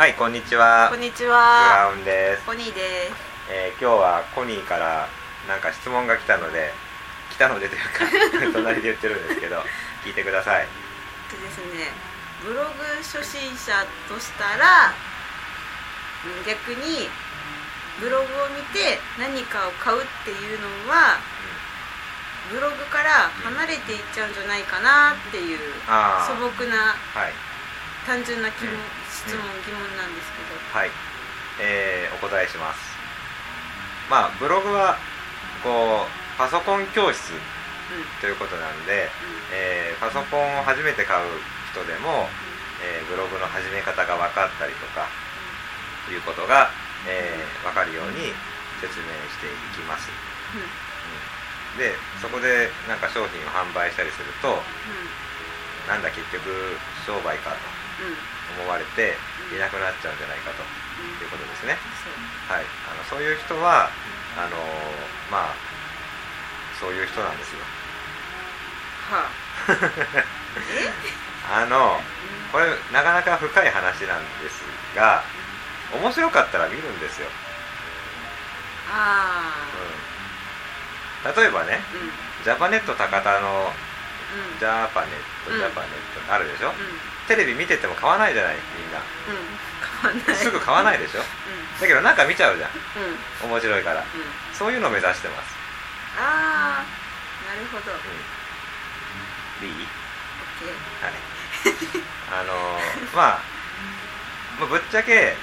はいこんにちは。こんにちブはラウンです、コニーです。えー今日はコニーからなんか質問が来たので来たのでというか 隣で言ってるんですけど聞いてください。でですねブログ初心者としたらうん逆にブログを見て何かを買うっていうのはブログから離れていっちゃうんじゃないかなっていうあ素朴なあはい。単純な疑問、うん。質問疑問ですけどはい、えーお答えします。まあブログはこうパソコン教室うん。ということなんで、うえーパソコンを初めて買う人でも、えーブログの始め方が分かったりとかいうことが、えー分かるように説明していきます、んうん。うん。でそこでなんか商品を販売したりするとなんだ結局商売かと。うんうん思われていなくなっちゃうんじゃないかと。うんいうことですね。はい。あのそういう人はあのーまあそういう人なんですよ。はあ。え あのこれなかなか深い話なんですが面白かったら見るんですよ、あうん、例えばねあうんうん。ジャパネット高田のうん。ジャパネットうん。ジャパネットあるでしょ、うんテレビ見てても買わないじゃないみんな。うん。変わんない。すぐ買わないでしょ？うだけどなんか見ちゃうじゃん。んうん。うん面白いから。そういうのを目指してます、ああなるほど。うん、いい？ケー。はい。あのー まあまあぶっちゃけ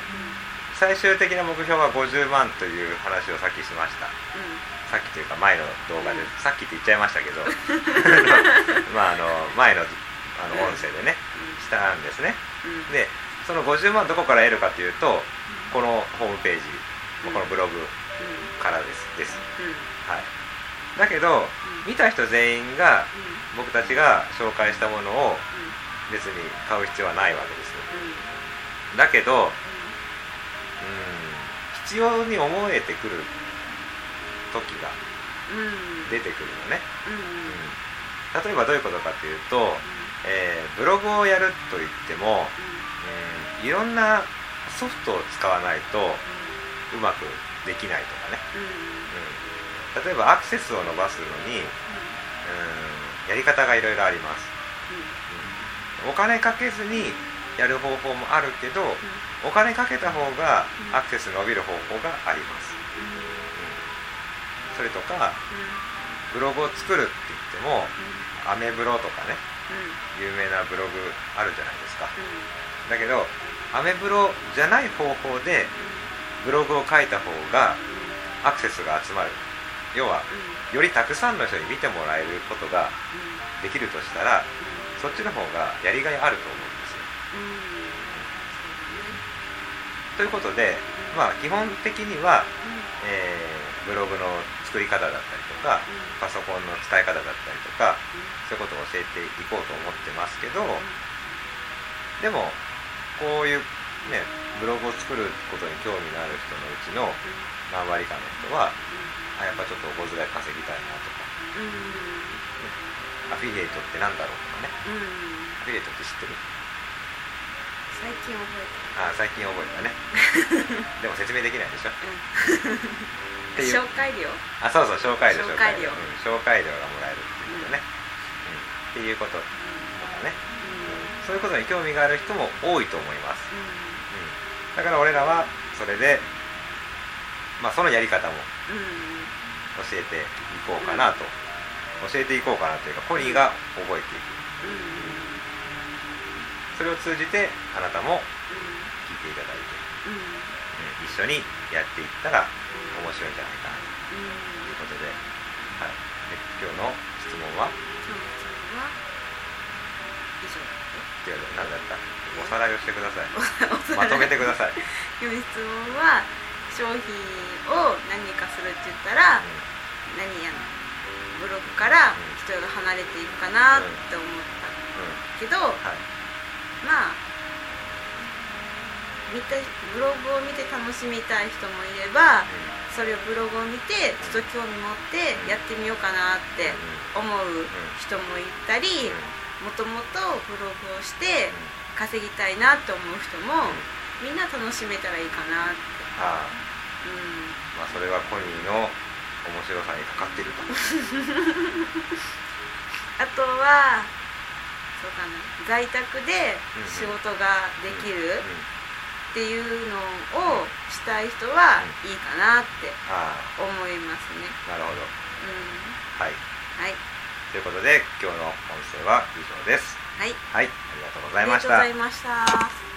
最終的な目標は50万という話をさっきしました。さっきというか前の動画で、うん。さっきって言っちゃいましたけど。まああの前のあの音声でねしたんですね。うん。うんでその50万どこから得るかというとこのホームページうん。このブログうん。からですです。はい。だけど見た人全員がうん。僕たちが紹介したものをうん。別に買う必要はないわけですだけどうん。必要に思えてくる時が出てくるのね、うん、例えばどういうことかというと、えーブログをやるといっても、うん、いろんなソフトを使わないとうまくできないとかね、うん、例えばアクセスを伸ばすのに、うん、やり方がいろいろあります、うん、お金かけずにやる方法もあるけどお金かけた方がアクセス伸びる方法があります、うん、それとかブログを作るって言ってもアメブロとかね有名なブログあるじゃないですか。だけどアメブロじゃない方法でブログを書いた方がアクセスが集まる。要はよりたくさんの人に見てもらえることができるとしたらそっちの方がやりがいあると思うんですよ。ということでまあ基本的には、えーブログの作り方だったりとかパソコンの使い方だったりとかそういうことを教えていこうと思ってますけどでもこういうねブログを作ることに興味のある人のうちの何割かの人はあやっぱちょっとお小遣い稼ぎたいなとか。アフィリエイトってなんだろうとかね。アフィリエイトって知ってる？最近覚えあ最近覚えたね。でも説明できないでしょっていう。紹介料？あそうそう紹介料紹介料。うん紹介料がもらえるっていうことね、うん。っていうこと。とかね、うん。そういうことに興味がある人も多いと思います、うん、だから俺らはそれでまあそのやり方も教えていこうかなと、教えていこうかなというかコニーが覚えていく。それを通じてあなたも聞いていただいて、うん、一緒にやっていったら面白いんじゃないかなということで,、はい、で今日の質問は？以上。違う何だった。おさらいをしてください。まとめてください、今日質問は商品を何かするって言ったら、何やの？ブログから人が離れていくかなって思ったうん。けど、はい。まあ見たブログを見て楽しみたい人もいればそれをブログを見てちょっと興味持ってやってみようかなって思う人もいたりもともとブログをして稼ぎたいなって思う人もみんな楽しめたらいいかなって。ああ。うん。まあそれはコニーの面白さにかかってると。あとはそうかな在宅で仕事ができるっていうのをしたい人はいいかなってあ思いますね。あなるほど。うん。はい。はい。ということで今日の音声は以上です。はい。はい。ありがとうございました。ありがとうございました